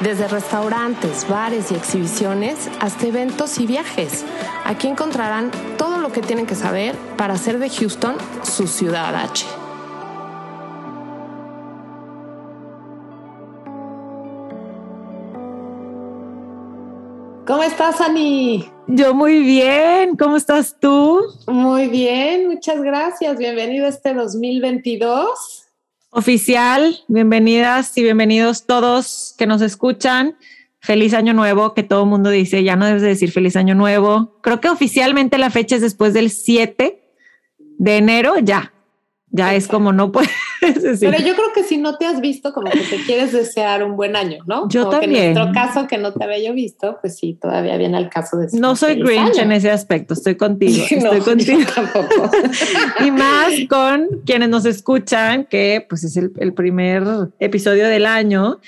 Desde restaurantes, bares y exhibiciones hasta eventos y viajes. Aquí encontrarán todo lo que tienen que saber para hacer de Houston su ciudad H. ¿Cómo estás, Ani? Yo muy bien, ¿cómo estás tú? Muy bien, muchas gracias. Bienvenido a este 2022. Oficial, bienvenidas y bienvenidos todos que nos escuchan. Feliz año nuevo, que todo el mundo dice, ya no debes de decir feliz año nuevo. Creo que oficialmente la fecha es después del 7 de enero, ya. Ya es como no puedes Pero yo creo que si no te has visto, como que te quieres desear un buen año, ¿no? Yo Como que también. en nuestro caso, que no te había yo visto, pues sí, todavía viene al caso de No soy Grinch año. en ese aspecto, estoy contigo, No, estoy contigo. yo tampoco. y más con quienes nos escuchan, que pues es el, el primer episodio del año.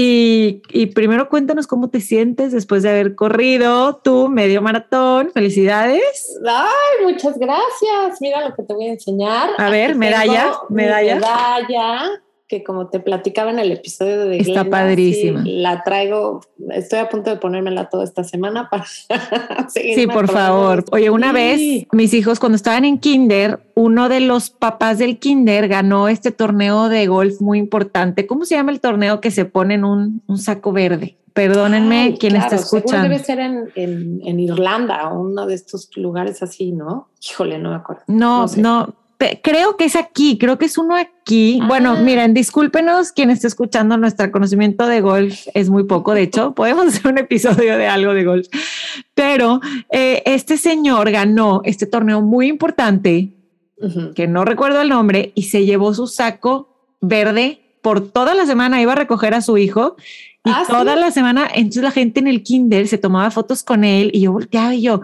Y, y primero cuéntanos cómo te sientes después de haber corrido tu medio maratón. Felicidades. Ay, muchas gracias. Mira lo que te voy a enseñar. A ver, Aquí medalla, medalla. Medalla, que como te platicaba en el episodio de Está padrísima. sí, la traigo, estoy a punto de ponérmela toda esta semana para seguirme Sí, por favor. Oye, una Sí. vez mis hijos cuando estaban en kinder, uno de los papás del kinder ganó este torneo de golf muy importante. ¿Cómo se llama el torneo que se pone en un, un saco verde? Perdónenme Ay, quien claro, está escuchando. Debe ser en, en, en Irlanda o uno de estos lugares así, ¿no? Híjole, no me acuerdo. No, No sé. no, pe- creo que es aquí, creo que es uno aquí. Ah. Bueno, miren, discúlpenos quien esté escuchando, nuestro conocimiento de golf es muy poco, de hecho, podemos hacer un episodio de algo de golf, pero eh, este señor ganó este torneo muy importante, Ujú. que no recuerdo el nombre, y se llevó su saco verde por toda la semana, iba a recoger a su hijo. Y Ah, ¿sí? toda la semana, entonces la gente en el kinder se tomaba fotos con él y yo volteaba y yo,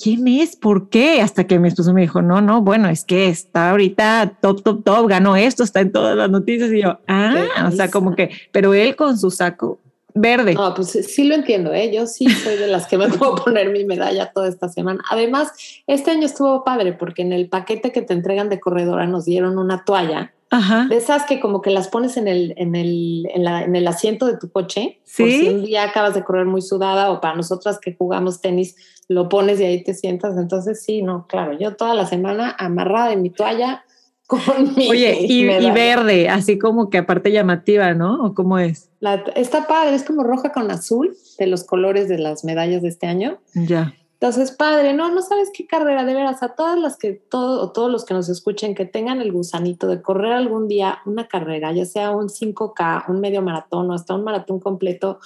¿quién es? ¿Por qué? Hasta que mi esposo me dijo, no, no, bueno, es que está ahorita top, top, top, ganó esto, está en todas las noticias y yo, ah, o sea, como que, pero él con su saco verde. No, pues sí lo entiendo, ¿eh? Yo sí soy de las que me puedo poner mi medalla toda esta semana. Además, este año estuvo padre porque en el paquete que te entregan de corredora nos dieron una toalla, Ajá. de esas que como que las pones en el, en el, en la- en el asiento de tu coche. por Sí. si un día acabas de correr muy sudada o para nosotras que jugamos tenis, lo pones y ahí te sientas. Entonces, sí, no, claro, yo toda la semana amarrada en mi toalla con mi Oye, y, y verde, así como que aparte llamativa, ¿no? ¿O cómo es? La- está padre, es como roja con azul de los colores de las medallas de este año. Ya. Entonces, padre, no, no sabes qué carrera, de veras, a todas las que, o todos los que nos escuchen, que tengan el gusanito de correr algún día una carrera, ya sea un 5K, un medio maratón o hasta un maratón completo,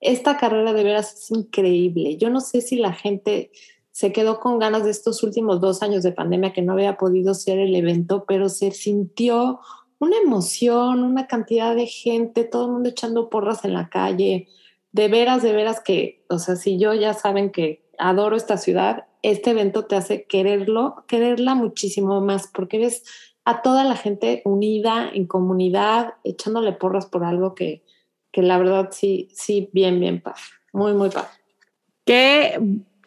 esta carrera de veras es increíble. Yo no sé si la gente se quedó con ganas de estos últimos dos años de pandemia que no había podido ser el evento, pero se sintió una emoción, una cantidad de gente, todo el mundo echando porras en la calle. De veras, de veras que, o sea, si yo ya saben que adoro esta ciudad, este evento te hace quererlo, quererla muchísimo más, porque ves a toda la gente unida en comunidad, echándole porras por algo que, que la verdad sí, sí, bien, bien padre. Muy, muy padre. ¿Qué,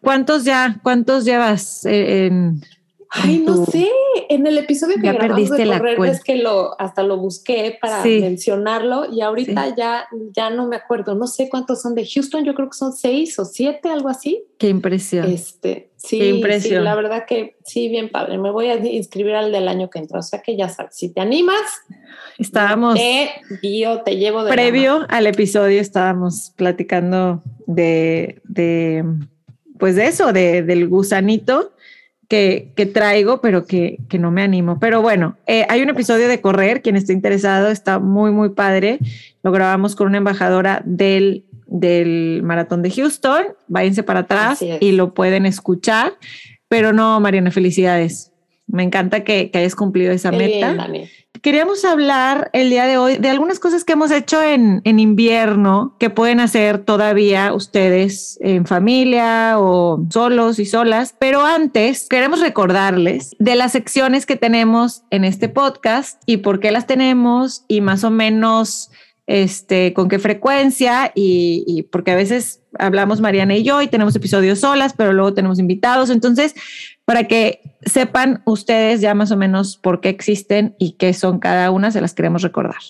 ¿Cuántos ya, cuántos llevas eh, en, Ay, en no tu- sé, en el episodio que Ya grabamos perdiste de la correr cuenta. es que lo hasta lo busqué para Sí. mencionarlo y ahorita Sí. ya ya no me acuerdo, no sé cuántos son de Houston, yo creo que son seis o siete, algo así. Qué impresión. Este, sí, Qué impresión. sí, la verdad que sí, bien padre. Me voy a inscribir al del año que entra, o sea que ya sabes, si te animas, Estábamos te guío, te llevo de la previo al episodio, estábamos platicando de, de pues de eso, de, del gusanito que, que traigo, pero que, que no me animo. Pero bueno, eh, hay un episodio de correr, quien esté interesado, está muy, muy padre. Lo grabamos con una embajadora del, del maratón de Houston. Váyanse para atrás y lo pueden escuchar. Pero no, Mariana, felicidades. Me encanta que, que hayas cumplido esa Qué meta. bien. Queríamos hablar el día de hoy de algunas cosas que hemos hecho en, en, invierno que pueden hacer todavía ustedes en familia o solos y solas. Pero antes queremos recordarles de las secciones que tenemos en este podcast y por qué las tenemos y más o menos este, con qué frecuencia y, y, porque a veces hablamos Mariana y yo y tenemos episodios solas, pero luego tenemos invitados. Entonces, para que sepan ustedes ya más o menos por qué existen y qué son cada una, se las queremos recordar.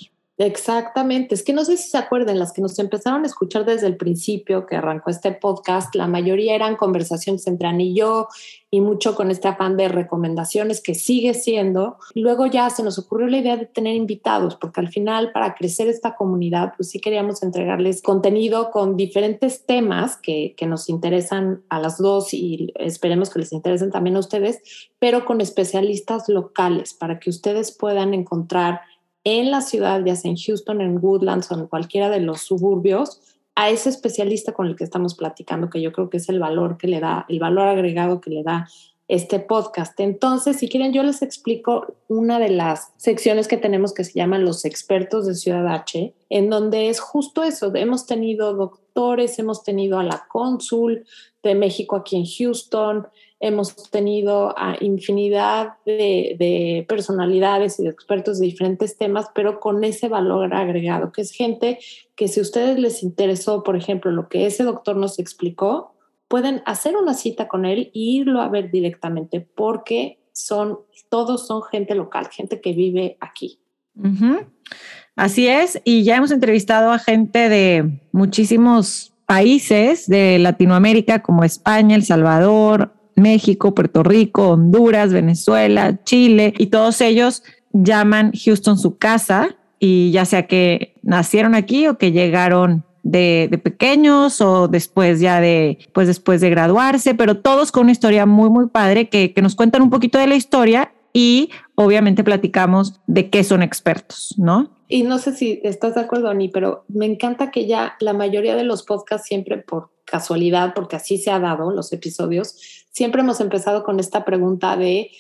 Exactamente, es que no sé si se acuerdan, las que nos empezaron a escuchar desde el principio que arrancó este podcast, la mayoría eran conversaciones entre Ana y yo y mucho con este afán de recomendaciones que sigue siendo. Luego ya se nos ocurrió la idea de tener invitados, porque al final para crecer esta comunidad, pues sí queríamos entregarles contenido con diferentes temas que, que nos interesan a las dos y esperemos que les interesen también a ustedes, pero con especialistas locales para que ustedes puedan encontrar en la ciudad, ya sea en Houston, en Woodlands o en cualquiera de los suburbios, a ese especialista con el que estamos platicando, que yo creo que es el valor que le da, el valor agregado que le da este podcast. Entonces, si quieren, yo les explico una de las secciones que tenemos que se llaman los expertos de Ciudad H, en donde es justo eso. Hemos tenido doctores, hemos tenido a la cónsul de México aquí en Houston, hemos tenido a infinidad de, personalidades y de expertos de diferentes temas, pero con ese valor agregado, que es gente que si a ustedes les interesó, por ejemplo, lo que ese doctor nos explicó, pueden hacer una cita con él e irlo a ver directamente, porque son, todos son gente local, gente que vive aquí. Así es, y ya hemos entrevistado a gente de muchísimos países de Latinoamérica como España, El Salvador, México, Puerto Rico, Honduras, Venezuela, Chile, y todos ellos llaman Houston su casa, y ya sea que nacieron aquí o que llegaron de, pequeños o después ya de, pues después de graduarse, pero todos con una historia muy, muy padre que, que nos cuentan un poquito de la historia y obviamente platicamos de qué son expertos, ¿no? Y no sé si estás de acuerdo, Ani, pero me encanta que ya la mayoría de los podcasts siempre por casualidad, porque así se ha dado los episodios, siempre hemos empezado con esta pregunta de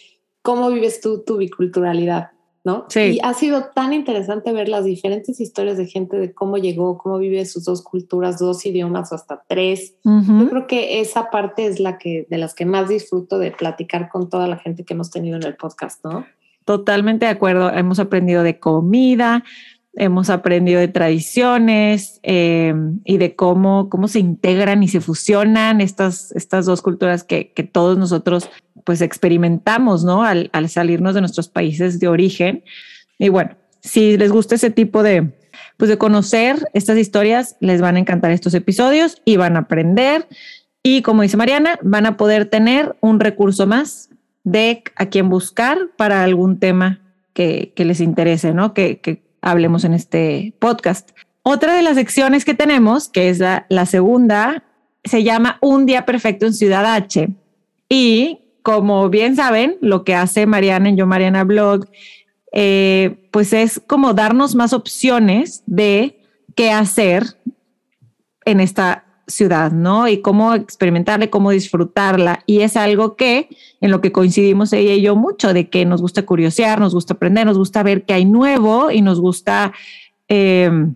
cómo vives tú tu biculturalidad, ¿no? Sí. Y ha sido tan interesante ver las diferentes historias de gente de cómo llegó, cómo vive sus dos culturas, dos idiomas o hasta tres. Yo creo que esa parte es la que de las que más disfruto de platicar con toda la gente que hemos tenido en el podcast, ¿no? Totalmente de acuerdo. Hemos aprendido de comida, hemos aprendido de tradiciones eh, y de cómo, cómo se integran y se fusionan estas, estas dos culturas que, que todos nosotros pues experimentamos, ¿no? Al, al, salirnos de nuestros países de origen. Y bueno, si les gusta ese tipo de, pues de conocer estas historias, les van a encantar estos episodios y van a aprender. Y como dice Mariana, van a poder tener un recurso más de a quién buscar para algún tema que, que les interese, ¿no? Que hablemos en este podcast. Otra de las secciones que tenemos, que es la, segunda, se llama Un día perfecto en Ciudad H. Y como bien saben, lo que hace Mariana en Yo Mariana Blog, eh, pues es como darnos más opciones de qué hacer en esta ciudad, ¿no? Y cómo experimentarla, cómo disfrutarla. Y es algo que en lo que coincidimos ella y yo mucho, de que nos gusta curiosear, nos gusta aprender, nos gusta ver qué hay nuevo y nos gusta, em,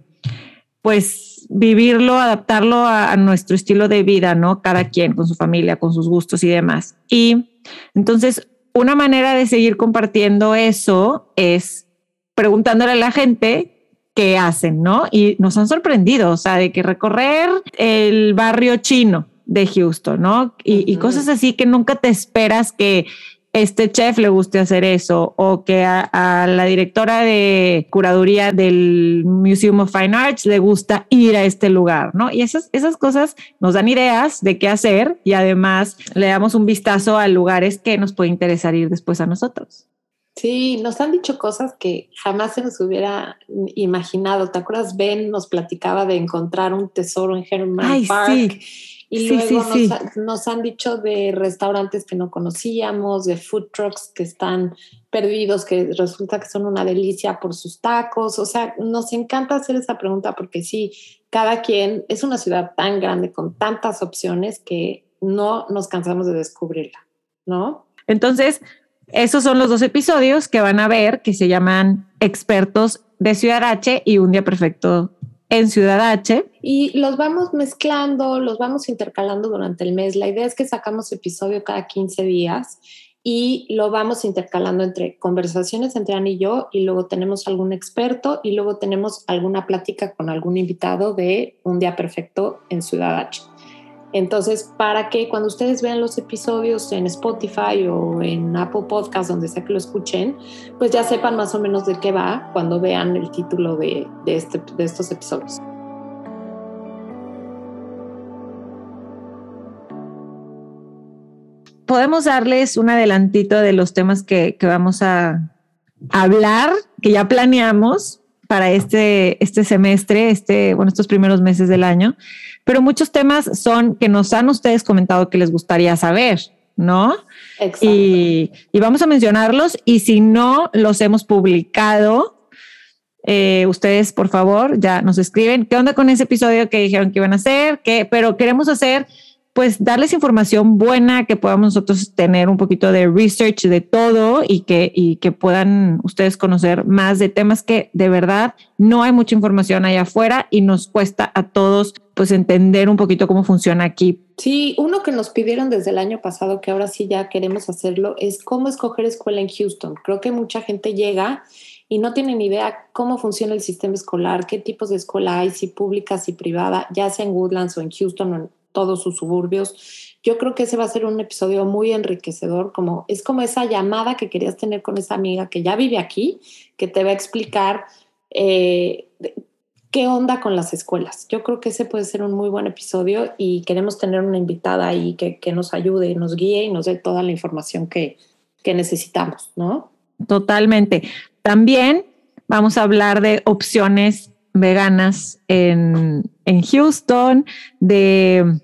pues, vivirlo, adaptarlo a, nuestro estilo de vida, ¿no? Cada quien con su familia, con sus gustos y demás. Y entonces, una manera de seguir compartiendo eso es preguntándole a la gente que hacen, ¿no? Y nos han sorprendido, o sea, de que recorrer el barrio chino de Houston, ¿no? Y, uh -huh. y cosas así que nunca te esperas que este chef le guste hacer eso o que a, a, la directora de curaduría del Museum of Fine Arts le gusta ir a este lugar, ¿no? Y esas, esas cosas nos dan ideas de qué hacer y además le damos un vistazo a lugares que nos puede interesar ir después a nosotros. Sí, nos han dicho cosas que jamás se nos hubiera imaginado. ¿Te acuerdas? Ben nos platicaba de encontrar un tesoro en Herman Ay, Park. Sí. Y sí, luego sí, nos, nos, han dicho de restaurantes que no conocíamos, de food trucks que están perdidos, que resulta que son una delicia por sus tacos. O sea, nos encanta hacer esa pregunta porque sí, cada quien es una ciudad tan grande con tantas opciones que no nos cansamos de descubrirla, ¿no? Entonces, esos son los dos episodios que van a ver que se llaman Expertos de Ciudad H y Un Día Perfecto en Ciudad H. Y los vamos mezclando, los vamos intercalando durante el mes. La idea es que sacamos episodio cada 15 días y lo vamos intercalando entre conversaciones entre Ana y yo y luego tenemos algún experto y luego tenemos alguna plática con algún invitado de Un Día Perfecto en Ciudad H. Entonces, para que cuando ustedes vean los episodios en Spotify o en Apple Podcast, donde sea que lo escuchen, pues ya sepan más o menos de qué va cuando vean el título de, este, de estos episodios. Podemos darles un adelantito de los temas que, que vamos a hablar, que ya planeamos para este, este semestre, este, bueno, estos primeros meses del año pero muchos temas son que nos han ustedes comentado que les gustaría saber, ¿no? Exacto. Y, vamos a mencionarlos y si no los hemos publicado, eh, ustedes por favor ya nos escriben qué onda con ese episodio que dijeron que iban a hacer, ¿Qué? pero queremos hacer pues darles información buena, que podamos nosotros tener un poquito de research de todo y que, y que puedan ustedes conocer más de temas que de verdad no hay mucha información allá afuera y nos cuesta a todos pues entender un poquito cómo funciona aquí. Sí, uno que nos pidieron desde el año pasado, que ahora sí ya queremos hacerlo, es cómo escoger escuela en Houston. Creo que mucha gente llega y no tiene ni idea cómo funciona el sistema escolar, qué tipos de escuela hay, si pública, si privada, ya sea en Woodlands o en Houston o en todos sus suburbios. Yo creo que ese va a ser un episodio muy enriquecedor, como es como esa llamada que querías tener con esa amiga que ya vive aquí, que te va a explicar eh, qué onda con las escuelas. Yo creo que ese puede ser un muy buen episodio y queremos tener una invitada ahí que, que nos ayude, nos guíe y nos dé toda la información que, que necesitamos, ¿no? Totalmente. También vamos a hablar de opciones veganas en, en Houston, de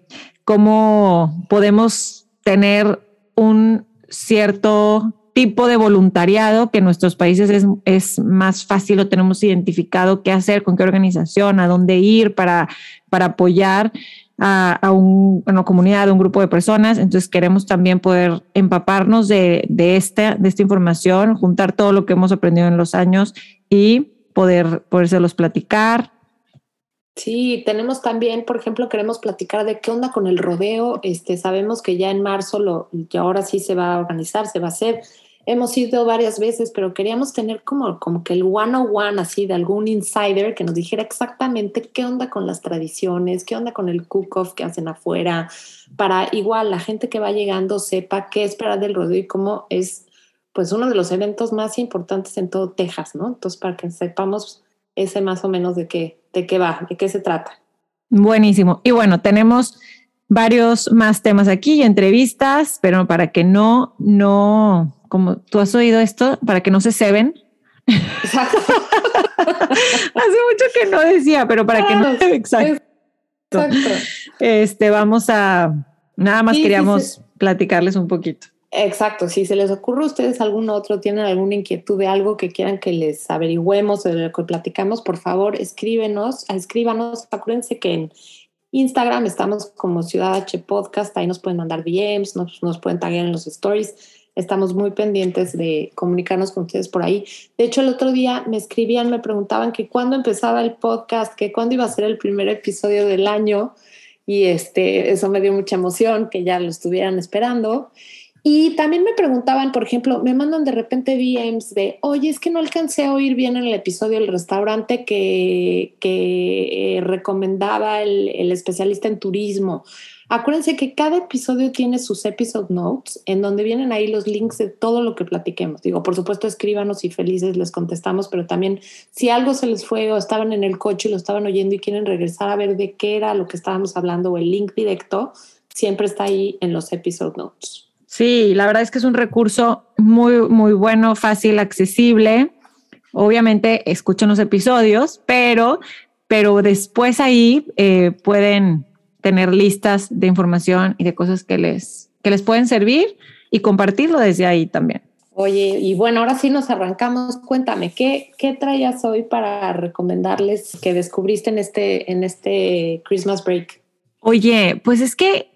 cómo podemos tener un cierto tipo de voluntariado que en nuestros países es, es, más fácil, lo tenemos identificado, qué hacer, con qué organización, a dónde ir para, para apoyar a, una comunidad, a un grupo de personas. Entonces queremos también poder empaparnos de, de, esta, de esta información, juntar todo lo que hemos aprendido en los años y poder podérselos platicar. Sí, tenemos también, por ejemplo, queremos platicar de qué onda con el rodeo. Este, sabemos que ya en marzo lo, ya ahora sí se va a organizar, se va a hacer. Hemos ido varias veces, pero queríamos tener como, como que el one on one así de algún insider que nos dijera exactamente qué onda con las tradiciones, qué onda con el cook-off que hacen afuera, para igual la gente que va llegando sepa qué esperar del rodeo y cómo es pues uno de los eventos más importantes en todo Texas, ¿no? Entonces, para que sepamos ese más o menos de qué, de qué va, de qué se trata. Buenísimo. Y bueno, tenemos varios más temas aquí, entrevistas, pero para que no, no, como tú has oído esto, para que no se ceben. Exacto. Hace mucho que no decía, pero para que no. Exacto. Exacto. Este, vamos a, nada más queríamos platicarles un poquito. Exacto, si se les ocurre a ustedes algún otro, tienen alguna inquietud de algo que quieran que les averigüemos o de lo que platicamos, por favor, escríbenos, escríbanos. Acuérdense que en Instagram estamos como Ciudad H Podcast, ahí nos pueden mandar DMs, nos, nos pueden taguear en los stories. Estamos muy pendientes de comunicarnos con ustedes por ahí. De hecho, el otro día me escribían, me preguntaban que cuándo empezaba el podcast, que cuándo iba a ser el primer episodio del año. Y este, eso me dio mucha emoción, que ya lo estuvieran esperando. Y también me preguntaban, por ejemplo, me mandan de repente DMs de, oye, es que no alcancé a oír bien en el episodio del restaurante que, eh, recomendaba el, el, especialista en turismo. Acuérdense que cada episodio tiene sus episode notes en donde vienen ahí los links de todo lo que platiquemos. Digo, por supuesto, escríbanos y felices les contestamos, pero también si algo se les fue o estaban en el coche y lo estaban oyendo y quieren regresar a ver de qué era lo que estábamos hablando o el link directo, siempre está ahí en los episode notes. Sí, la verdad es que es un recurso muy, muy bueno, fácil, accesible. Obviamente escuchan los episodios, pero, pero después ahí eh, pueden tener listas de información y de cosas que les, que les pueden servir y compartirlo desde ahí también. Oye, y bueno, ahora sí nos arrancamos. Cuéntame, ¿qué, qué traías hoy para recomendarles que descubriste en este, en este Christmas break? Oye, pues es que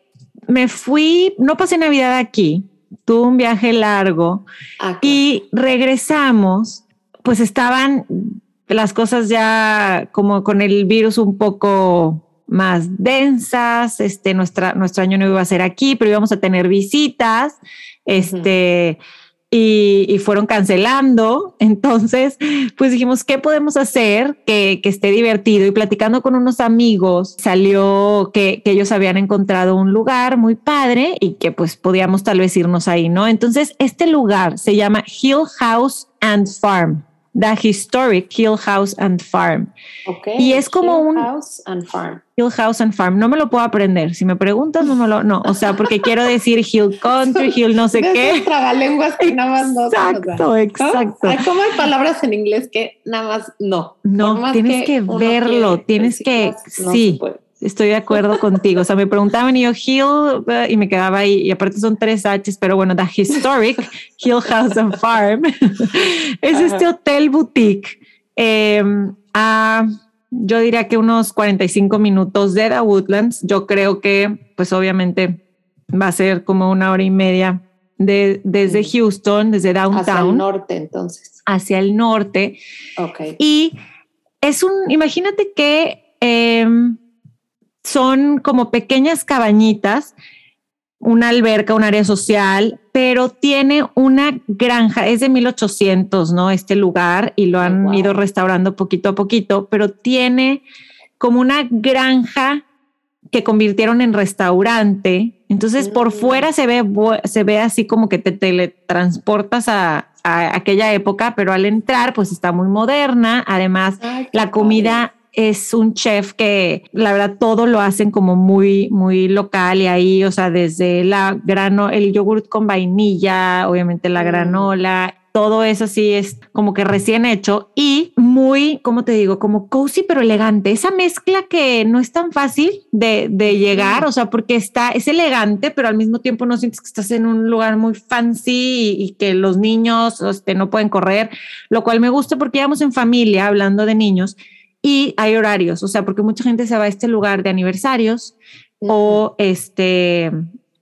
me fui, no pasé Navidad aquí, tuve un viaje largo Ah, y regresamos, pues estaban las cosas ya como con el virus un poco más densas, este, nuestra, nuestro año no iba a ser aquí, pero íbamos a tener visitas, este, y, fueron cancelando. Entonces, pues dijimos, ¿qué podemos hacer que, que esté divertido? Y platicando con unos amigos, salió que, que ellos habían encontrado un lugar muy padre y que pues podíamos tal vez irnos ahí, ¿no? Entonces, este lugar se llama Hill House and Farm. The Historic Hill House and Farm. ok. y es como Hill un- House and Farm. Hill House and Farm. No me lo puedo aprender. Si me preguntas, no me lo, no. O sea, porque quiero decir Hill Country, Hill no sé De qué. esas tragalenguas que nada más no. Exacto, exacto. Hay como hay palabras en inglés que nada más no. No, tienes que uno verlo, quiere tienes que- no sí. Estoy de acuerdo contigo. O sea, me preguntaban y yo Hill eh, y me quedaba ahí. Y aparte son tres H's, pero bueno, The Historic Hill House and Farm es Ajá. este hotel boutique. eh, a, yo diría que unos 45 minutos de The Woodlands. Yo creo que, pues obviamente, va a ser como una hora y media de, desde Mm. Houston, desde Hacia el downtown, norte, entonces. hacia el norte. Ok. Y es un, imagínate que em, son como pequeñas cabañitas, una alberca, un área social, pero tiene una granja, es de 1800, ¿no? Este lugar y lo Oh, han wow. ido restaurando poquito a poquito, pero tiene como una granja que convirtieron en restaurante. Entonces por Mm. fuera se ve, se ve así como que te teletransportas a, a aquella época, pero al entrar pues está muy moderna. Además, Ay, la comida es un chef que la verdad todo lo hacen como muy, muy local y ahí, o sea, desde la grano, el yogurt con vainilla, obviamente la Mm. granola, todo eso sí es como que recién hecho y muy, ¿cómo te digo? Como cozy pero elegante. Esa mezcla que no es tan fácil de, de llegar, o sea, porque está, es elegante, pero al mismo tiempo no sientes que estás en un lugar muy fancy y, y que los niños este, no pueden correr, lo cual me gusta porque íbamos en familia hablando de niños y hay horarios, o sea, porque mucha gente se va a este lugar de aniversarios o este,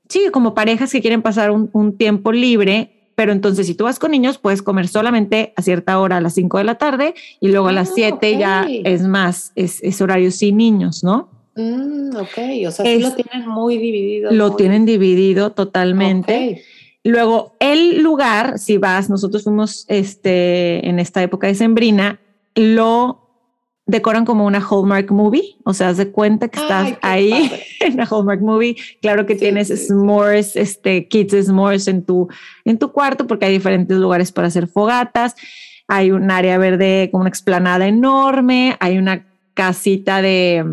sí, como parejas que quieren pasar un, un tiempo libre, pero entonces si tú vas con niños puedes comer solamente a cierta hora, a las 5 de la tarde, y luego a las Ah, 7 ya es más, es, es horario sin niños, ¿no? Mm, ok, o sea, sí Es- lo tienen muy dividido. Lo muy- tienen dividido totalmente. Luego, el lugar, si vas, nosotros fuimos este, en esta época de Sembrina, lo decoran como una Hallmark movie, o sea, haz de cuenta que estás Ay, ahí padre. en la Hallmark movie. Claro que Sí, tienes sí, sí. s'mores, este, kids s'mores en tu, en tu cuarto porque hay diferentes lugares para hacer fogatas. Hay un área verde como una explanada enorme, hay una casita de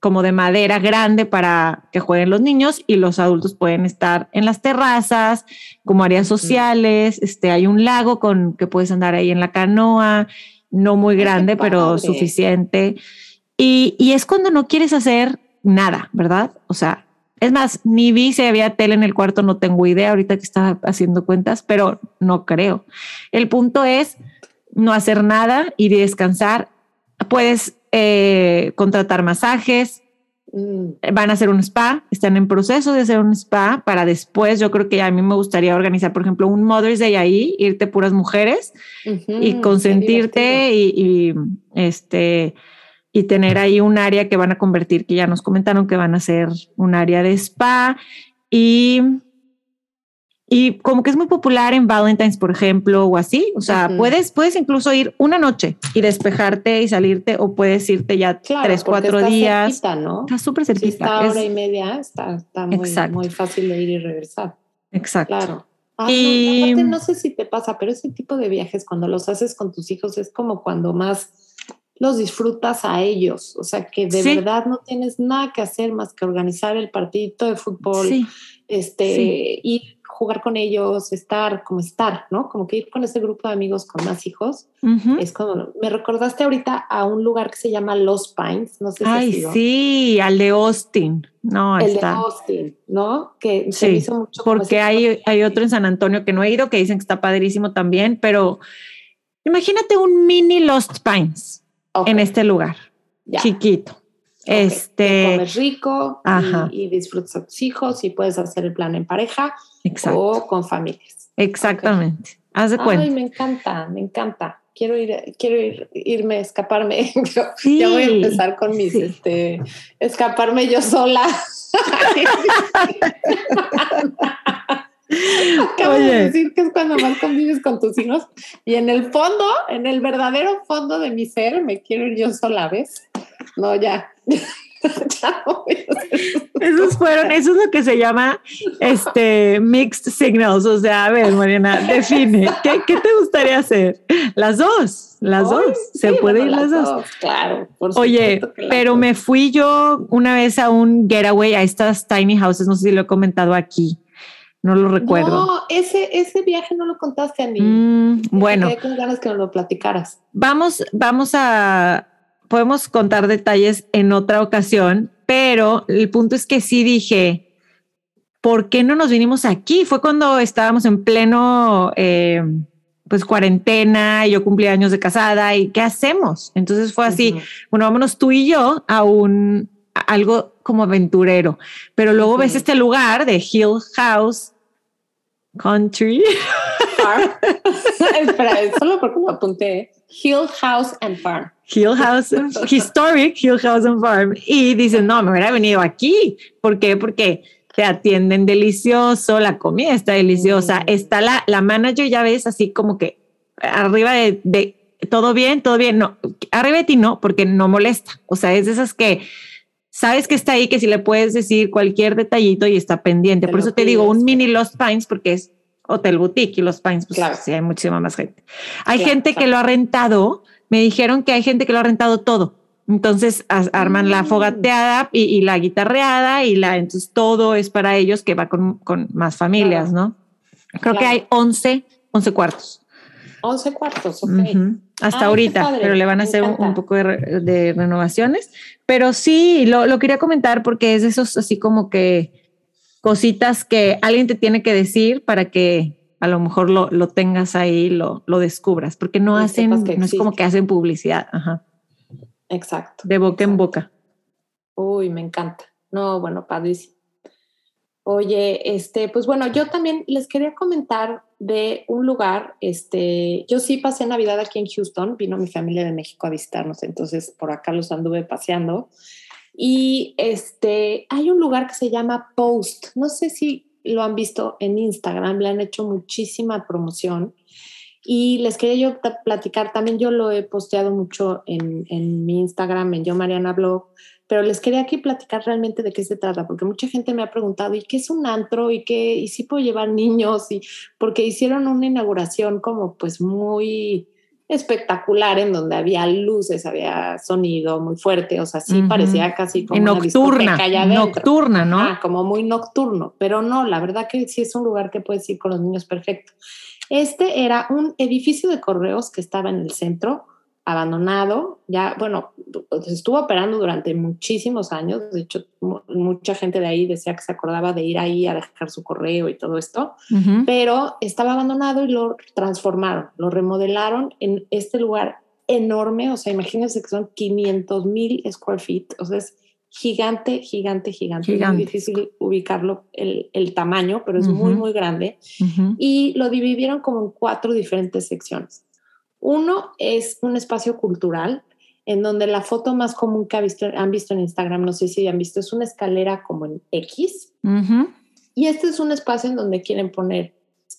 como de madera grande para que jueguen los niños y los adultos pueden estar en las terrazas, como áreas sociales, este hay un lago con que puedes andar ahí en la canoa, no muy qué grande, pero padre. suficiente. Y, y es cuando no quieres hacer nada, ¿verdad? O sea, es más, ni vi si había tele en el cuarto, no tengo idea ahorita que estaba haciendo cuentas, pero no creo. El punto es no hacer nada, y descansar. Puedes eh, contratar masajes, van a hacer un spa, están en proceso de hacer un spa para después. Yo creo que a mí me gustaría organizar, por ejemplo, un Mother's Day ahí, irte puras mujeres y consentirte y, este y tener ahí un área que van a convertir, que ya nos comentaron que van a ser un área de spa y y como que es muy popular en Valentine's, por ejemplo, o así, o sea, Ujú. puedes puedes incluso ir una noche y despejarte y salirte o puedes irte ya Claro, tres, cuatro está días. cerquita, ¿no? Está súper Si cerquita. está es- hora y media, está, está muy, muy fácil de ir y regresar. exacto. Claro. Ay, Y- no, aparte, no sé si te pasa, pero ese tipo de viajes cuando los haces con tus hijos es como cuando más los disfrutas a ellos. O sea, que de Sí. verdad no tienes nada que hacer más que organizar el partidito de fútbol, Sí, este, Sí. ir jugar con ellos, estar como estar, ¿no? Como que ir con ese grupo de amigos con más hijos. Es como, me recordaste ahorita a un lugar que se llama Los Pines, no sé si Ay, sí, al de Austin. No, El está. de Austin, ¿no? Que se hizo mucho porque hay, hay otro en San Antonio que no he ido, que dicen que está padrísimo también, pero imagínate un mini Lost Pines en este lugar, ya. chiquito. Este, comes rico y, y, disfrutas a tus hijos y puedes hacer el plan en pareja o con familias. Exactamente. Haz de cuenta. Ay, me encanta, me encanta. Quiero ir, quiero ir, irme, escaparme. ya voy a empezar con mis, este, escaparme yo sola. Acabo de decir que es cuando más convives con tus hijos y en el fondo, en el verdadero fondo de mi ser, me quiero ir yo sola, ¿ves? No, ya. Esos fueron, eso es lo que se llama este mixed signals. O sea, a ver, Mariana, define, ¿qué, qué te gustaría hacer? Las dos, las dos, se puede ir las, dos? Claro, Oye, pero me fui yo una vez a un getaway a estas tiny houses, no sé si lo he comentado aquí. No lo recuerdo. No, ese, ese viaje no lo contaste a mí. Mm, bueno. con ganas que nos lo platicaras. Vamos, vamos a, podemos contar detalles en otra ocasión, pero el punto es que sí dije, ¿por qué no nos vinimos aquí? Fue cuando estábamos en pleno, eh, pues cuarentena, y yo cumplí años de casada y ¿qué hacemos? Entonces fue así, bueno, vámonos tú y yo a un, algo como aventurero, pero luego ves este lugar de Hill House Country. Espera, solo porque lo apunté. Hill House and Farm. Hill House, Historic Hill House and Farm. Y dicen, no, me hubiera venido aquí. ¿Por qué? Porque te atienden delicioso, la comida está deliciosa. Mm. Está la, la manager, ya ves, así como que arriba de, de todo bien, todo bien. No, arriba de ti no, porque no molesta. O sea, es de esas que sabes que está ahí, que si le puedes decir cualquier detallito y está pendiente. Por eso te digo, un mini Lost Pines, porque es Hotel Boutique y Los Pines, pues sí, hay muchísima más gente. Hay gente que lo ha rentado, me dijeron que hay gente que lo ha rentado todo. Entonces arman la mm. fogateada y, la guitarreada y la, entonces todo es para ellos que va con, con más familias, ¿no? Creo que hay 11, 11 cuartos. 11 cuartos, ok. Hasta ah, ahorita, pero le van a hacer un, poco de, renovaciones. Pero sí, lo, lo, quería comentar porque es de esos así como que cositas que alguien te tiene que decir para que a lo mejor lo, lo tengas ahí, lo, lo descubras, porque no hacen, no es como que hacen publicidad. Ajá. Exacto. De boca en boca. Uy, me encanta. No, bueno, padrísimo. Oye, este, pues bueno, yo también les quería comentar de un lugar, este, yo sí pasé Navidad aquí en Houston, vino mi familia de México a visitarnos, entonces por acá los anduve paseando. Y este, hay un lugar que se llama Post, no sé si lo han visto en Instagram, le han hecho muchísima promoción. Y les quería yo platicar, también yo lo he posteado mucho en, en mi Instagram, en Yo Mariana Blog, pero les quería aquí platicar realmente de qué se trata, porque mucha gente me ha preguntado, ¿y qué es un antro? ¿Y qué? ¿Y si puedo llevar niños? Y porque hicieron una inauguración como pues muy espectacular en donde había luces, había sonido muy fuerte, o sea, sí parecía casi como nocturna, nocturna, ¿no? Ah, como muy nocturno, pero no, la verdad que sí es un lugar que puedes ir con los niños perfecto. Este era un edificio de correos que estaba en el centro, abandonado, ya, bueno, estuvo operando durante muchísimos años, de hecho, mucha gente de ahí decía que se acordaba de ir ahí a dejar su correo y todo esto, pero estaba abandonado y lo transformaron, lo remodelaron en este lugar enorme, o sea, imagínense que son 500 mil square feet, o sea, es gigante, gigante, gigante, es muy difícil ubicarlo el, el, tamaño, pero es muy, muy grande, y lo dividieron como en cuatro diferentes secciones. Uno es un espacio cultural, en donde la foto más común que han visto en Instagram, no sé si han visto, es una escalera como en X. Y este es un espacio en donde quieren poner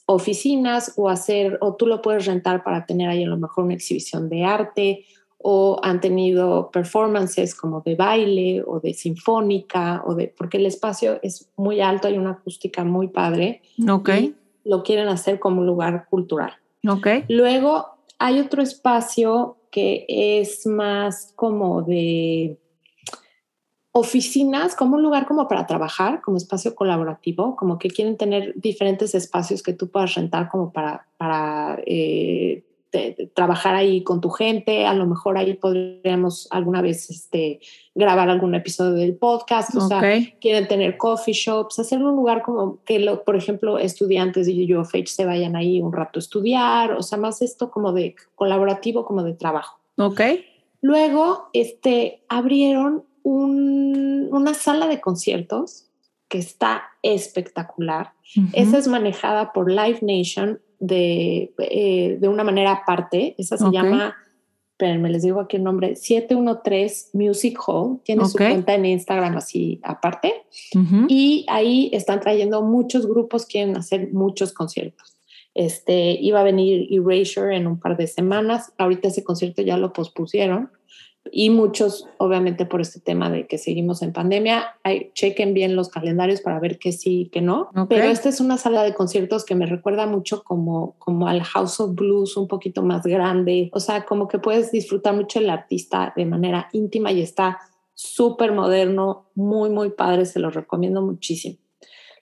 oficinas o hacer, o tú lo puedes rentar para tener ahí a lo mejor una exhibición de arte, o han tenido performances como de baile o de sinfónica, o de, porque el espacio es muy alto, hay una acústica muy padre. Ok. lo quieren hacer como un lugar cultural. Ok. Luego hay otro espacio que es más como de oficinas, como un lugar como para trabajar, como espacio colaborativo, como que quieren tener diferentes espacios que tú puedas rentar como para, para eh, trabajar ahí con tu gente, a lo mejor ahí podríamos alguna vez este, grabar algún episodio del podcast, o sea, quieren tener coffee shops, hacer un lugar como que, lo, por ejemplo, estudiantes de UFH se vayan ahí un rato a estudiar, o sea, más esto como de colaborativo, como de trabajo. Ok. Luego, este, abrieron un- una sala de conciertos que está espectacular. Esa es manejada por Live Nation de, eh, de una manera aparte. Esa se Ok. llama, espérenme, les digo aquí el nombre, 713 Music Hall. Tiene su cuenta en Instagram así aparte. Y ahí están trayendo muchos grupos, quieren hacer muchos conciertos. Este, iba a venir Erasure en un par de semanas. Ahorita ese concierto ya lo pospusieron. Y muchos, obviamente, por este tema de que seguimos en pandemia, hay, chequen bien los calendarios para ver que sí y que no. Pero esta es una sala de conciertos que me recuerda mucho como, como al House of Blues, un poquito más grande. O sea, como que puedes disfrutar mucho el artista de manera íntima y está súper moderno, muy, muy padre. Se lo recomiendo muchísimo.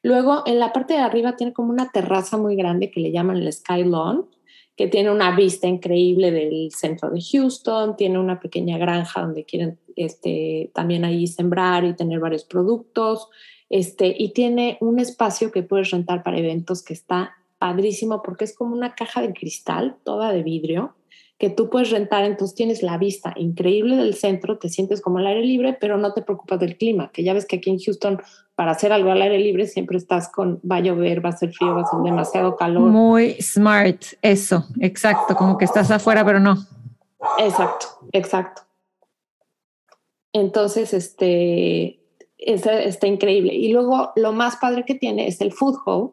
Luego, en la parte de arriba tiene como una terraza muy grande que le llaman el Sky Lawn, que tiene una vista increíble del centro de Houston, tiene una pequeña granja donde quieren este, también ahí sembrar y tener varios productos, este, y tiene un espacio que puedes rentar para eventos que está padrísimo porque es como una caja de cristal, toda de vidrio, que tú puedes rentar, entonces tienes la vista increíble del centro, te sientes como al aire libre, pero no te preocupas del clima, que ya ves que aquí en Houston para hacer algo al aire libre siempre estás con va a llover, va a ser frío, va a ser demasiado calor. Muy smart, eso, exacto, como que estás afuera, pero no. Exacto, exacto. Entonces, este, está, está increíble. Y luego lo más padre que tiene es el food hall,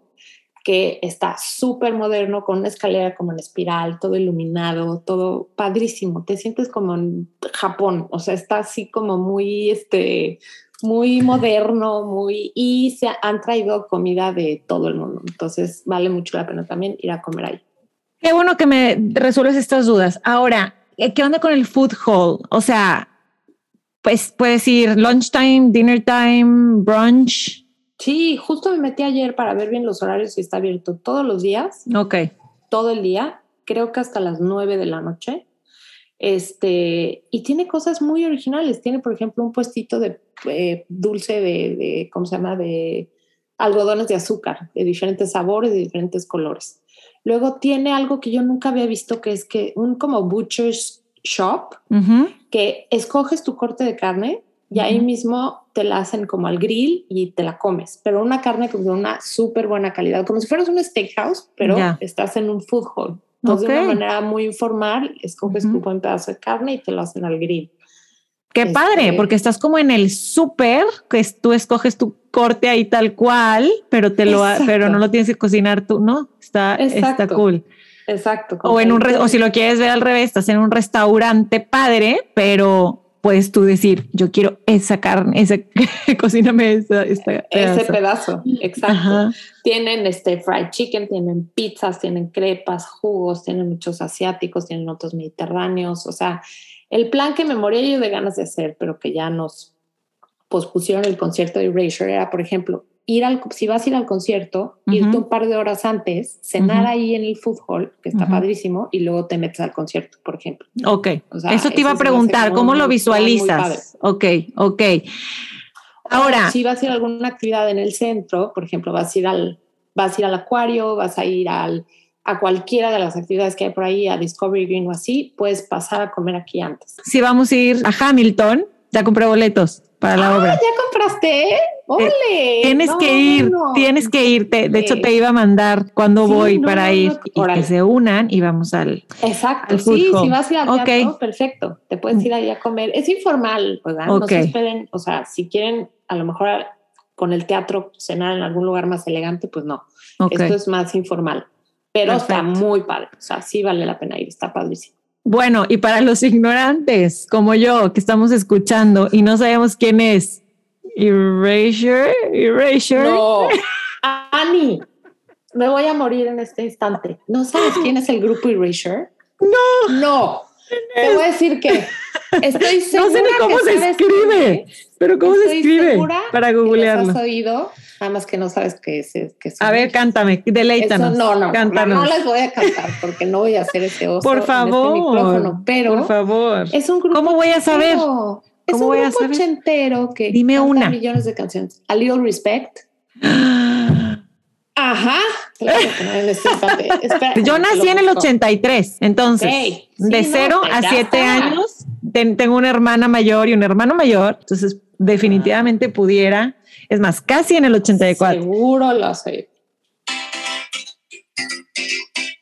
que está súper moderno, con una escalera como en espiral, todo iluminado, todo padrísimo. Te sientes como en Japón, o sea, está así como muy, este, muy moderno, muy... Y se han traído comida de todo el mundo. Entonces, vale mucho la pena también ir a comer ahí. Qué bueno que me resuelves estas dudas. Ahora, ¿qué onda con el food hall? O sea, pues puedes ir lunchtime, dinner time, brunch. Sí, justo me metí ayer para ver bien los horarios y está abierto todos los días, Ok. todo el día, creo que hasta las 9 de la noche. Este, y tiene cosas muy originales. Tiene, por ejemplo, un puestito de eh, dulce de, de, ¿cómo se llama? De algodones de azúcar, de diferentes sabores, de diferentes colores. Luego tiene algo que yo nunca había visto, que es que un como butcher's shop, que escoges tu corte de carne y ahí mismo te la hacen como al grill y te la comes, pero una carne con una súper buena calidad, como si fueras un steakhouse, pero estás en un food hall. Entonces, de una manera muy informal, escoges Ujú. tu buen pedazo de carne y te lo hacen al grill. Qué Este- padre, porque estás como en el súper, que es- tú escoges tu corte ahí tal cual, pero te lo, Exacto. pero no lo tienes que cocinar tú, ¿no? Está, está cool. Exacto. O en un, o si lo quieres ver al revés, estás en un restaurante padre, pero puedes tú decir, yo quiero esa carne, esa, cocíname esa, esta Ese pedazo. pedazo, exacto. Ajá. Tienen este fried chicken, tienen pizzas, tienen crepas, jugos, tienen muchos asiáticos, tienen otros mediterráneos. O sea, el plan que me moría yo de ganas de hacer, pero que ya nos pospusieron el concierto de Erasure era, por ejemplo, ir al, si vas a ir al concierto, irte un par de horas antes, cenar Ujú. ahí en el food hall, que está Ujú. padrísimo, y luego te metes al concierto, por ejemplo. Ok, O sea, eso te iba a me hace preguntar, ¿cómo lo visualizas? Ok, ok. Ahora, si vas a ir a alguna actividad en el centro, por ejemplo, vas a ir al, vas a ir al acuario, vas a ir al, a cualquiera de las actividades que hay por ahí, a Discovery Green o así, puedes pasar a comer aquí antes. si vamos a ir a Hamilton, ya compré boletos para la obra. ¿Ya compraste? ¡Ole! Tienes No, que ir, no, tienes que irte. De hecho, te iba a mandar cuando Sí, voy no, para ir y que se unan y vamos al. Exacto, al sí, si vas a ir al teatro, perfecto, te puedes ir ahí a comer. Es informal, ¿verdad? No se esperen, o sea, si quieren a lo mejor con el teatro cenar en algún lugar más elegante, pues no. Esto es más informal, pero está muy padre, o sea, sí vale la pena ir, está padrísimo. Bueno, y para los ignorantes como yo que estamos escuchando y no sabemos quién es Erasure, Erasure. No, Ani, me voy a morir en este instante. ¿No sabes quién es el grupo Erasure? No. No, te voy a decir que estoy segura No sé ni cómo que se escribe. Pero ¿cómo se Estoy escribe? segura Para que los googlearlo. has oído, nada más que no sabes qué es. qué es A ver, cántame, deleítanos. Eso no, no, cántanos. no les voy a cantar porque no voy a hacer ese oso Por en este favor, micrófono, pero Por favor. es un grupo ¿Cómo voy a saber? Es ¿Cómo un voy a grupo saber? ochentero que Dime canta una. millones de canciones. A Little Respect. Ajá. Yo nací en el busco. 83, entonces. Sí, de no, 0 pues a ya 7 está. años tengo una hermana mayor y un hermano mayor, entonces definitivamente pudiera, es más, casi en el 84. Seguro lo sé.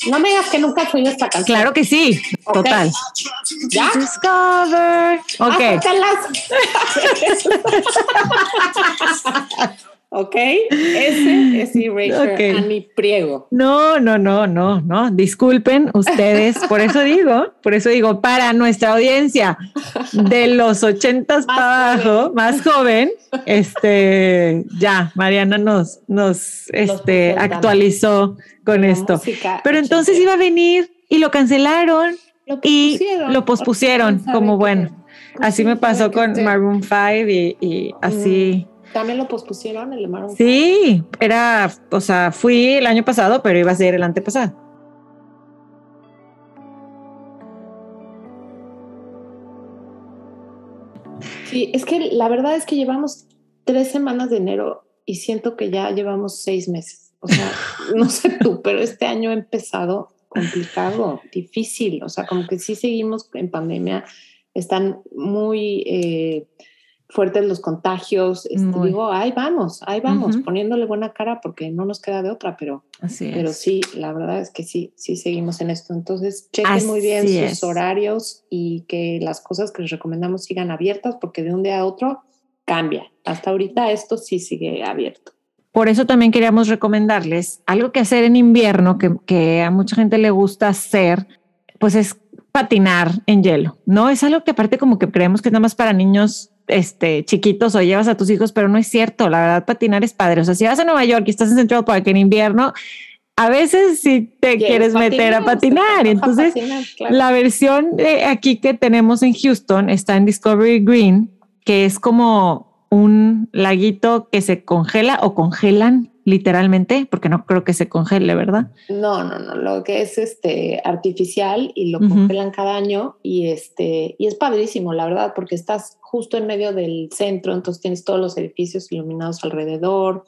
No me digas que nunca has oído esta canción. Claro que sí, total. ¿Ya? Discover. Ok. Ok, ese es Erasure Ok. a mi priego. No, no, no, no, no. Disculpen ustedes. Por eso digo, por eso digo, para nuestra audiencia de los ochentas para abajo, más joven, este, ya, Mariana nos, nos, este, actualizó con La esto. Pero entonces iba a venir y lo cancelaron Lo y lo pospusieron, como bueno. pues Así sí, me pasó con Maroon 5 y, y así. También lo pospusieron el de Maroon Sí, era, o sea, fui el año pasado, pero iba a ser el antepasado. Sí, es que la verdad es que llevamos tres semanas de enero y siento que ya llevamos seis meses. O sea, no sé tú, pero este año ha empezado complicado, difícil. O sea, como que sí seguimos en pandemia, están muy eh, fuertes los contagios. Este, digo, ahí vamos, ahí vamos, Ujú. poniéndole buena cara porque no nos queda de otra, pero, Así pero es. sí, la verdad es que sí, sí seguimos en esto. Entonces, chequen muy bien Así sus es. horarios y que las cosas que les recomendamos sigan abiertas porque de un día a otro cambia. Hasta ahorita esto sí sigue abierto. Por eso también queríamos recomendarles algo que hacer en invierno que, que a mucha gente le gusta hacer, pues es patinar en hielo, ¿no? Es algo que aparte como que creemos que es nada más para niños este, chiquitos o llevas a tus hijos, pero no es cierto. La verdad, patinar es padre. O sea, si vas a Nueva York y estás en Central Park en invierno, a veces sí te quieres meter a patinar. Entonces, patinar, claro. la versión de aquí que tenemos en Houston está en Discovery Green, que es como un laguito que se congela o congelan literalmente, porque no creo que se congele, ¿verdad? No, no, no, lo que es este artificial y lo Ujú. congelan cada año y este y es padrísimo, la verdad, porque estás justo en medio del centro, entonces tienes todos los edificios iluminados alrededor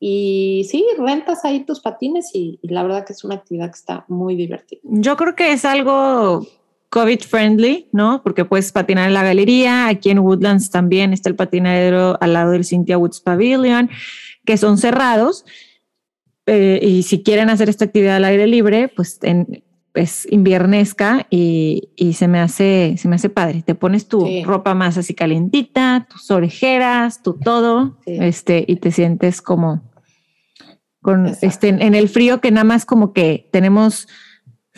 y sí, rentas ahí tus patines y, y la verdad que es una actividad que está muy divertida. Yo creo que es algo COVID friendly, ¿no? Porque puedes patinar en la galería. Aquí en Woodlands también está el patinadero al lado del Cynthia Woods Pavilion, que son cerrados. Eh, y si quieren hacer esta actividad al aire libre, pues en, es inviernesca y, y se me hace, se me hace padre. Te pones tu Sí. ropa más así calientita, tus orejeras, tu todo, Sí. este, y te sientes como con Exacto. este en el frío que nada más como que tenemos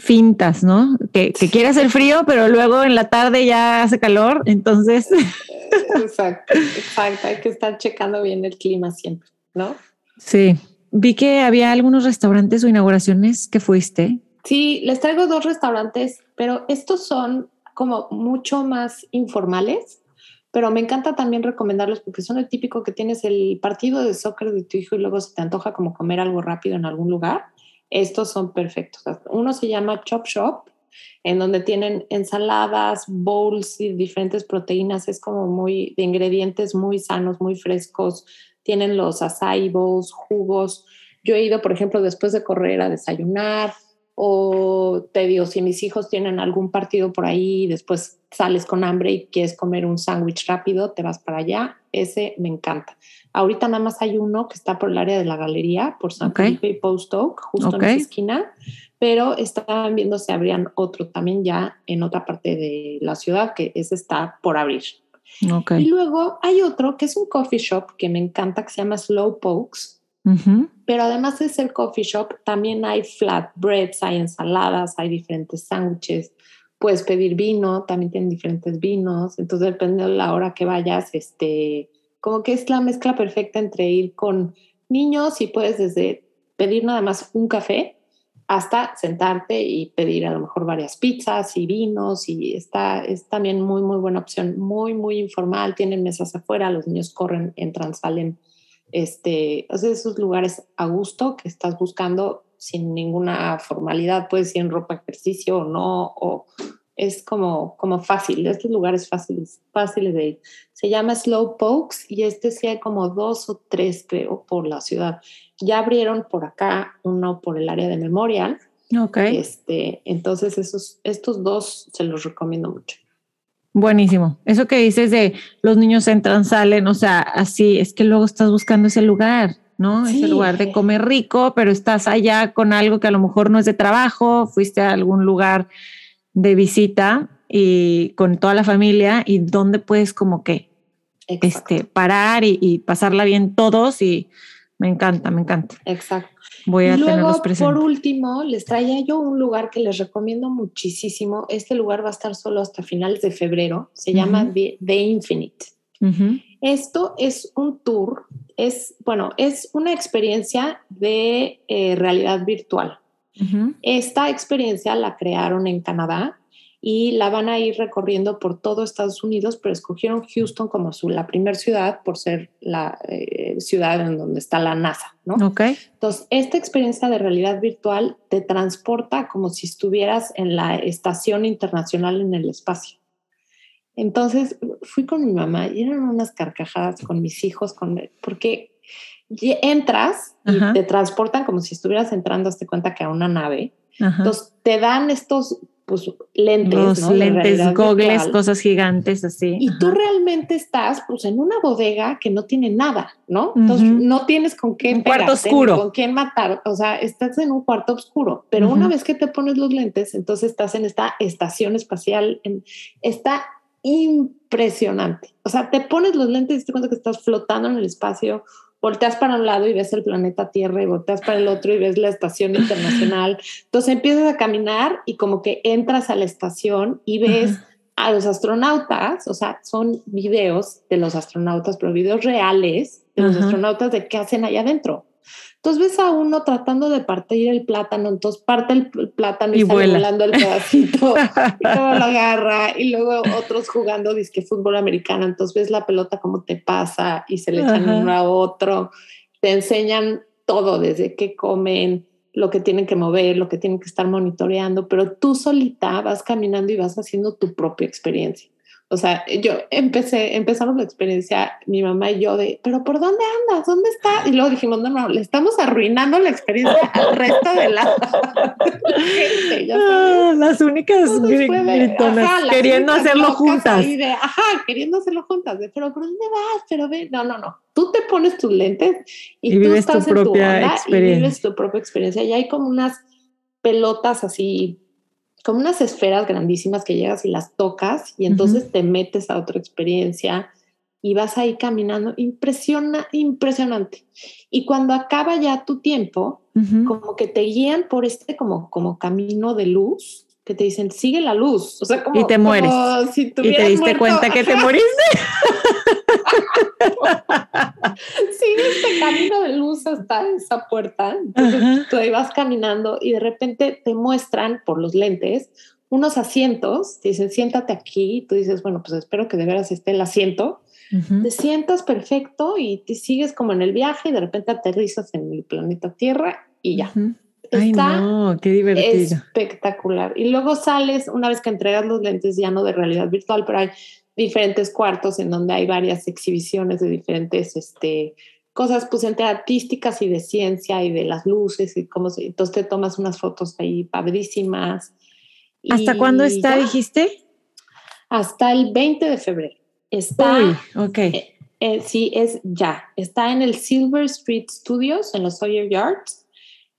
fintas, ¿no? Que, que quiere hacer frío, pero luego en la tarde ya hace calor, entonces Exacto, exacto, hay que estar checando bien el clima siempre, ¿no? sí. Vi que había algunos restaurantes o inauguraciones que fuiste. Sí, les traigo dos restaurantes, pero estos son como mucho más informales, pero me encanta también recomendarlos porque son el típico que tienes el partido de soccer de tu hijo y luego se te antoja como comer algo rápido en algún lugar. Estos son perfectos. Uno se llama Chop Shop, en donde tienen ensaladas, bowls y diferentes proteínas. Es como muy de ingredientes muy sanos, muy frescos. Tienen los acai jugos. Yo he ido, por ejemplo, después de correr a desayunar o te digo, si mis hijos tienen algún partido por ahí, después sales con hambre y quieres comer un sándwich rápido, te vas para allá. Ese me encanta. Ahorita nada más hay uno que está por el área de la galería, por San Ok. Felipe y Post Oak, justo en esa esquina, pero estaban viendo si abrían otro también ya en otra parte de la ciudad, que ese está por abrir. Y luego hay otro que es un coffee shop que me encanta, que se llama Slow Pokes, Pero además de ser coffee shop, también hay flatbreads, hay ensaladas, hay diferentes sándwiches. Puedes pedir vino, también tienen diferentes vinos. Entonces, depende de la hora que vayas, este, como que es la mezcla perfecta entre ir con niños y puedes desde pedir nada más un café hasta sentarte y pedir a lo mejor varias pizzas y vinos y está, es también muy, muy buena opción, muy, muy informal. Tienen mesas afuera, los niños corren, entran, salen este, o sea, esos lugares a gusto que estás buscando sin ninguna formalidad, puedes ir en ropa de ejercicio o no, o es como, como fácil, estos lugares fáciles, fáciles de ir. Se llama Slow Pokes y este sí hay como dos o tres, creo, por la ciudad. Ya abrieron por acá uno por el área de Memorial, Ok. este, entonces esos, estos dos se los recomiendo mucho. Buenísimo. Eso que dices de los niños entran, salen, o sea, así es que luego estás buscando ese lugar, ¿no? ese lugar de comer rico, pero estás allá con algo que a lo mejor no es de trabajo, fuiste a algún lugar de visita y con toda la familia y donde puedes como que este, parar y, pasarla bien todos y me encanta, me encanta. Exacto. Voy a y luego, Por último, les traía yo un lugar que les recomiendo muchísimo. Este lugar va a estar solo hasta finales de febrero. Se llama The, Infinite. Esto es un tour, es, bueno, es una experiencia de eh, realidad virtual. Esta experiencia la crearon en Canadá y la van a ir recorriendo por todo Estados Unidos, pero escogieron Houston como su, la primera ciudad por ser la eh, ciudad en donde está la NASA, ¿no? Ok. Entonces, esta experiencia de realidad virtual te transporta como si estuvieras en la estación internacional en el espacio. Entonces, fui con mi mamá y eran unas carcajadas con mis hijos, con, porque entras y te transportan como si estuvieras entrando, hazte cuenta que a una nave. Entonces, te dan estos pues lentes, ¿no? lentes, gogles, cosas gigantes así. Y tú realmente estás pues en una bodega que no tiene nada, ¿no? Entonces no tienes con qué un cuarto oscuro, con quién matar, o sea, estás en un cuarto oscuro, pero una vez que te pones los lentes, entonces estás en esta estación espacial, en, está impresionante. O sea, te pones los lentes y te cuenta que estás flotando en el espacio volteas para un lado y ves el planeta Tierra y volteas para el otro y ves la estación internacional. Entonces empiezas a caminar y como que entras a la estación y ves a los astronautas, o sea, son videos de los astronautas, pero videos reales de los astronautas de qué hacen allá adentro. Entonces ves a uno tratando de partir el plátano, entonces parte el plátano y, está volando el pedacito, y luego lo agarra, y luego otros jugando disque fútbol americano, entonces ves la pelota como te pasa y se le echan uno a otro, te enseñan todo, desde qué comen, lo que tienen que mover, lo que tienen que estar monitoreando, pero tú solita vas caminando y vas haciendo tu propia experiencia. O sea, yo empecé, empezamos la experiencia, mi mamá y yo, de, pero ¿por dónde andas? ¿Dónde está? Y luego dijimos, no, no, le estamos arruinando la experiencia al resto de la gente. Ah, las únicas gritonas, queriendo hacerlo juntas. ajá, queriendo hacerlo juntas. pero ¿por dónde vas? Pero ve, no, no, no. Tú te pones tus lentes y, tú estás tu propia en tu experiencia. y vives tu propia experiencia. Y hay como unas pelotas así como unas esferas grandísimas que llegas y las tocas y entonces te metes a otra experiencia y vas ahí caminando, impresiona, impresionante. Y cuando acaba ya tu tiempo, como que te guían por este como, como camino de luz, que te dicen, sigue la luz. O sea, como, y te mueres. si y te diste cuenta que te moriste. Sigue este camino de luz hasta esa puerta. Entonces tú ahí vas caminando y de repente te muestran por los lentes unos asientos. Te dicen, siéntate aquí. Y tú dices, bueno, pues espero que de veras esté el asiento. Te sientas perfecto y te sigues como en el viaje y de repente aterrizas en el planeta Tierra y ya. Ay, no, qué divertido. Espectacular. Y luego sales, una vez que entregas los lentes, ya no de realidad virtual, pero hay diferentes cuartos en donde hay varias exhibiciones de diferentes este, cosas, pues entre artísticas y de ciencia y de las luces y cómo se, entonces te tomas unas fotos ahí padrísimas. ¿Hasta cuándo está, dijiste? Hasta el 20 de febrero. Está, Uy, ok. Eh, eh, sí, es ya. Está en el Silver Street Studios, en los Sawyer Yards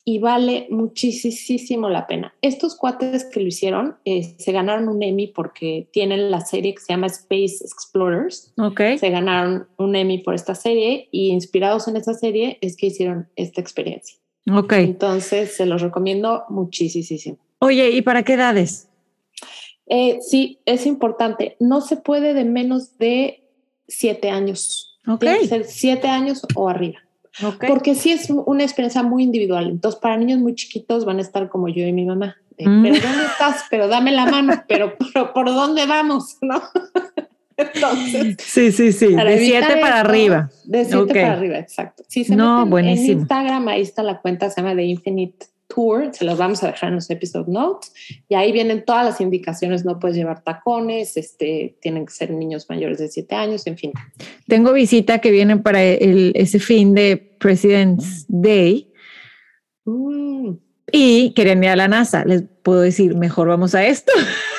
y vale muchísimo la pena. Estos cuates que lo hicieron eh, se ganaron un Emmy porque tienen la serie que se llama Space Explorers. Okay. Se ganaron un Emmy por esta serie y inspirados en esa serie es que hicieron esta experiencia. Ok. Entonces se los recomiendo muchísimo. Oye, ¿y para qué edades? Eh, sí, es importante. No se puede de menos de siete años. Ok. Tiene que ser siete años o arriba. Porque sí es una experiencia muy individual. Entonces, para niños muy chiquitos van a estar como yo y mi mamá. Mm. Pero ¿dónde estás? Pero dame la mano. Pero, ¿por dónde vamos? ¿No? Entonces, sí, sí, sí. De siete para arriba. De siete para arriba, exacto. Sí, se no, buenísimo. En Instagram, ahí está la cuenta, se llama The Infinite Tour, se los vamos a dejar en los episode notes y ahí vienen todas las indicaciones, no puedes llevar tacones, este, tienen que ser niños mayores de siete años, en fin. Tengo visita que vienen para el, ese fin de President's Day. Mm. y querían ir a la NASA. Les puedo decir, mejor vamos a esto.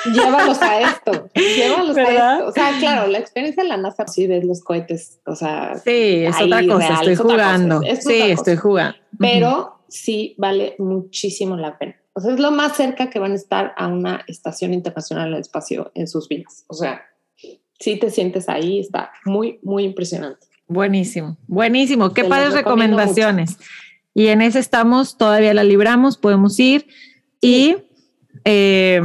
Llévalos a esto, llévalos a esto. O sea, claro, la experiencia en la NASA, sí, ves los cohetes, o sea. Sí, es otra cosa, estoy jugando. sí, estoy jugando. Pero sí vale muchísimo la pena. O sea, es lo más cerca que van a estar a una estación internacional del espacio en sus vidas. O sea, si te sientes ahí, está muy, muy impresionante. Buenísimo, buenísimo. Qué padres recomendaciones. Y en ese estamos, todavía la libramos, podemos ir. Y, eh,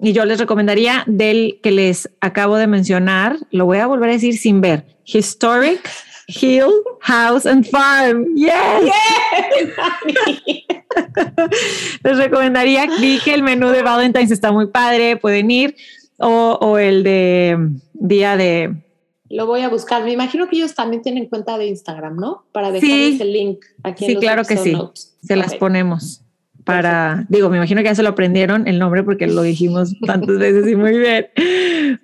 y yo les recomendaría del que les acabo de mencionar, lo voy a volver a decir sin ver, Historic Hill House and Farm. Yes. les recomendaría, dije, el menú de Valentine's está muy padre, pueden ir. O, o el de día de lo voy a buscar. Me imagino que ellos también tienen cuenta de Instagram, ¿no? Para dejarles el link aquí sí, claro que sí. Se las ponemos para, digo, me imagino que ya se lo aprendieron el nombre porque lo dijimos tantas veces y muy bien.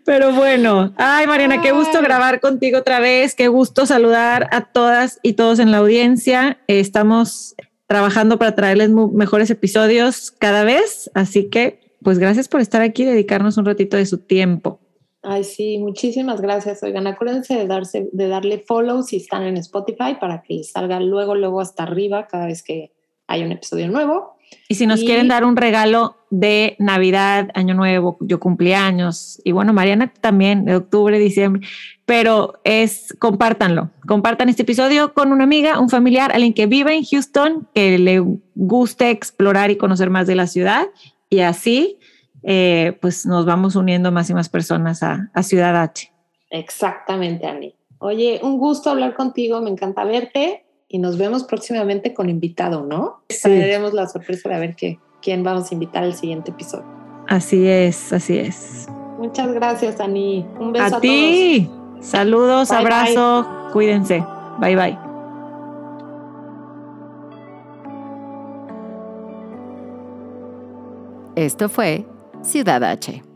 Pero bueno, ay Mariana, qué gusto grabar contigo otra vez, qué gusto saludar a todas y todos en la audiencia. Estamos trabajando para traerles mejores episodios cada vez, así que pues gracias por estar aquí y dedicarnos un ratito de su tiempo. Ay, sí, muchísimas gracias. Oigan, acuérdense de, darse, de darle follow si están en Spotify para que les salga luego, luego hasta arriba cada vez que hay un episodio nuevo. Y si nos quieren dar un regalo de Navidad, Año Nuevo, yo cumpleaños, y bueno, Mariana también, de octubre, diciembre, pero es, compártanlo, compartan este episodio con una amiga, un familiar, alguien que vive en Houston, que le guste explorar y conocer más de la ciudad, y así eh, pues nos vamos uniendo más y más personas a, Ciudad H. Exactamente, Ani. Oye, un gusto hablar contigo, me encanta verte y nos vemos próximamente con invitado, ¿no? Sí. la sorpresa de ver qué, quién vamos a invitar al siguiente episodio. Así es, así es. Muchas gracias, Ani. Un beso a, a ti. Saludos, abrazo, cuídense. Bye bye. Esto fue Ciudad H.